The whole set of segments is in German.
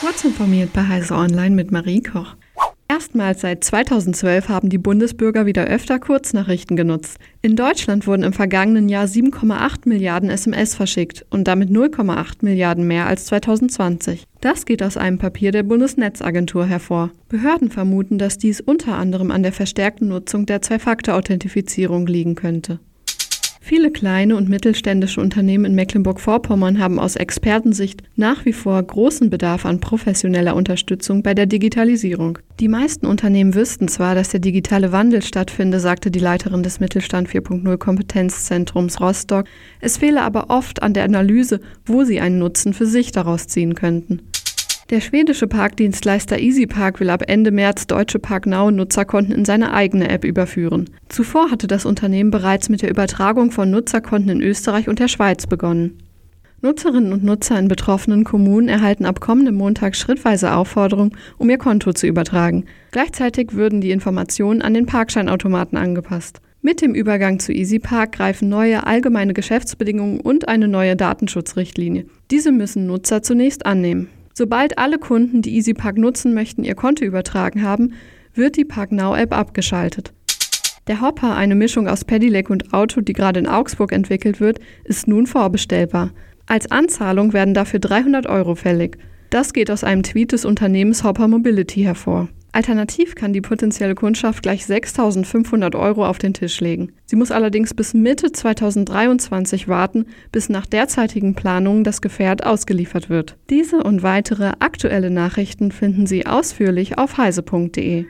Kurz informiert bei Heise Online mit Marie Koch. Erstmals seit 2012 haben die Bundesbürger wieder öfter Kurznachrichten genutzt. In Deutschland wurden im vergangenen Jahr 7,8 Milliarden SMS verschickt und damit 0,8 Milliarden mehr als 2020. Das geht aus einem Papier der Bundesnetzagentur hervor. Behörden vermuten, dass dies unter anderem an der verstärkten Nutzung der Zwei-Faktor-Authentifizierung liegen könnte. Viele kleine und mittelständische Unternehmen in Mecklenburg-Vorpommern haben aus Expertensicht nach wie vor großen Bedarf an professioneller Unterstützung bei der Digitalisierung. Die meisten Unternehmen wüssten zwar, dass der digitale Wandel stattfinde, sagte die Leiterin des Mittelstand 4.0 Kompetenzzentrums Rostock. Es fehle aber oft an der Analyse, wo sie einen Nutzen für sich daraus ziehen könnten. Der schwedische Parkdienstleister EasyPark will ab Ende März deutsche ParkNow-Nutzerkonten in seine eigene App überführen. Zuvor hatte das Unternehmen bereits mit der Übertragung von Nutzerkonten in Österreich und der Schweiz begonnen. Nutzerinnen und Nutzer in betroffenen Kommunen erhalten ab kommendem Montag schrittweise Aufforderungen, um ihr Konto zu übertragen. Gleichzeitig würden die Informationen an den Parkscheinautomaten angepasst. Mit dem Übergang zu EasyPark greifen neue allgemeine Geschäftsbedingungen und eine neue Datenschutzrichtlinie. Diese müssen Nutzer zunächst annehmen. Sobald alle Kunden, die EasyPark nutzen möchten, ihr Konto übertragen haben, wird die ParkNow-App abgeschaltet. Der Hopper, eine Mischung aus Pedelec und Auto, die gerade in Augsburg entwickelt wird, ist nun vorbestellbar. Als Anzahlung werden dafür 300 Euro fällig. Das geht aus einem Tweet des Unternehmens Hopper Mobility hervor. Alternativ kann die potenzielle Kundschaft gleich 6.500 Euro auf den Tisch legen. Sie muss allerdings bis Mitte 2023 warten, bis nach derzeitigen Planungen das Gefährt ausgeliefert wird. Diese und weitere aktuelle Nachrichten finden Sie ausführlich auf heise.de.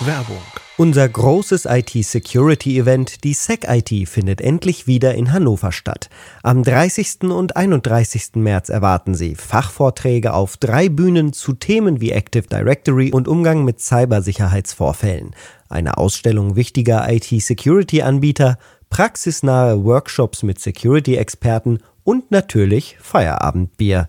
Werbung unser großes IT-Security-Event, die SecIT, findet endlich wieder in Hannover statt. Am 30. und 31. März erwarten Sie Fachvorträge auf drei Bühnen zu Themen wie Active Directory und Umgang mit Cybersicherheitsvorfällen, eine Ausstellung wichtiger IT-Security-Anbieter, praxisnahe Workshops mit Security-Experten und natürlich Feierabendbier